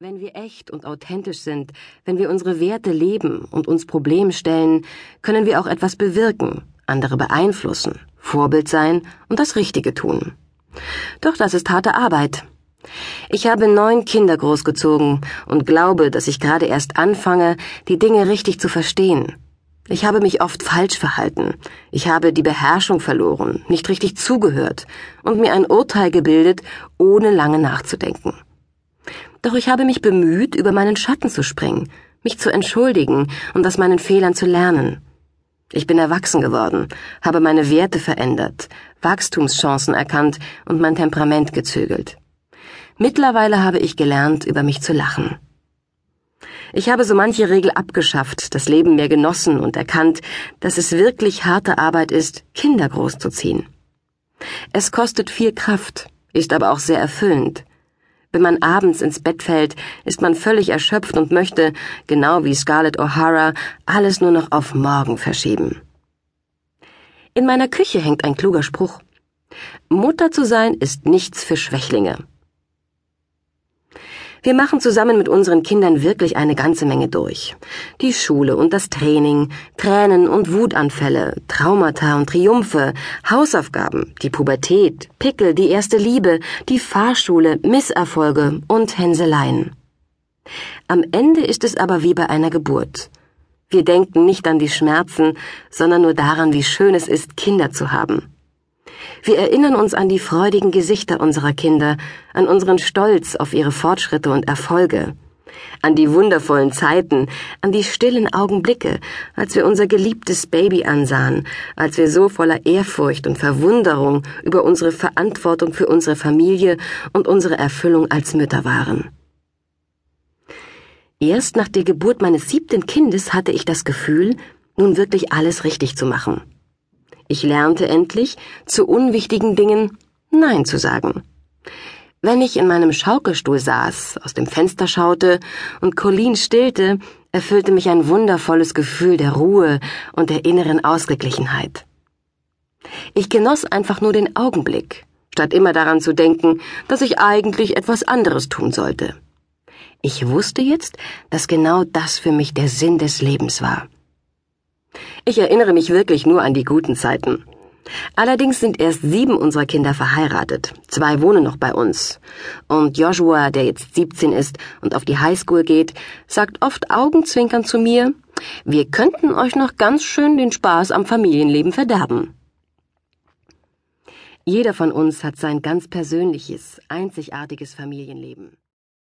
Wenn wir echt und authentisch sind, wenn wir unsere Werte leben und uns Probleme stellen, können wir auch etwas bewirken, andere beeinflussen, Vorbild sein und das Richtige tun. Doch das ist harte Arbeit. Ich habe neun Kinder großgezogen und glaube, dass ich gerade erst anfange, die Dinge richtig zu verstehen. Ich habe mich oft falsch verhalten. Ich habe die Beherrschung verloren, nicht richtig zugehört und mir ein Urteil gebildet, ohne lange nachzudenken. Doch ich habe mich bemüht, über meinen Schatten zu springen, mich zu entschuldigen und aus meinen Fehlern zu lernen. Ich bin erwachsen geworden, habe meine Werte verändert, Wachstumschancen erkannt und mein Temperament gezügelt. Mittlerweile habe ich gelernt, über mich zu lachen. Ich habe so manche Regel abgeschafft, das Leben mehr genossen und erkannt, dass es wirklich harte Arbeit ist, Kinder großzuziehen. Es kostet viel Kraft, ist aber auch sehr erfüllend. Wenn man abends ins Bett fällt, ist man völlig erschöpft und möchte, genau wie Scarlett O'Hara, alles nur noch auf morgen verschieben. In meiner Küche hängt ein kluger Spruch. Mutter zu sein ist nichts für Schwächlinge. Wir machen zusammen mit unseren Kindern wirklich eine ganze Menge durch. Die Schule und das Training, Tränen und Wutanfälle, Traumata und Triumphe, Hausaufgaben, die Pubertät, Pickel, die erste Liebe, die Fahrschule, Misserfolge und Hänseleien. Am Ende ist es aber wie bei einer Geburt. Wir denken nicht an die Schmerzen, sondern nur daran, wie schön es ist, Kinder zu haben. Wir erinnern uns an die freudigen Gesichter unserer Kinder, an unseren Stolz auf ihre Fortschritte und Erfolge, an die wundervollen Zeiten, an die stillen Augenblicke, als wir unser geliebtes Baby ansahen, als wir so voller Ehrfurcht und Verwunderung über unsere Verantwortung für unsere Familie und unsere Erfüllung als Mütter waren. Erst nach der Geburt meines siebten Kindes hatte ich das Gefühl, nun wirklich alles richtig zu machen. Ich lernte endlich, zu unwichtigen Dingen Nein zu sagen. Wenn ich in meinem Schaukelstuhl saß, aus dem Fenster schaute und Colleen stillte, erfüllte mich ein wundervolles Gefühl der Ruhe und der inneren Ausgeglichenheit. Ich genoss einfach nur den Augenblick, statt immer daran zu denken, dass ich eigentlich etwas anderes tun sollte. Ich wusste jetzt, dass genau das für mich der Sinn des Lebens war. Ich erinnere mich wirklich nur an die guten Zeiten. Allerdings sind erst sieben unserer Kinder verheiratet. Zwei wohnen noch bei uns. Und Joshua, der jetzt 17 ist und auf die Highschool geht, sagt oft augenzwinkernd zu mir, wir könnten euch noch ganz schön den Spaß am Familienleben verderben. Jeder von uns hat sein ganz persönliches, einzigartiges Familienleben.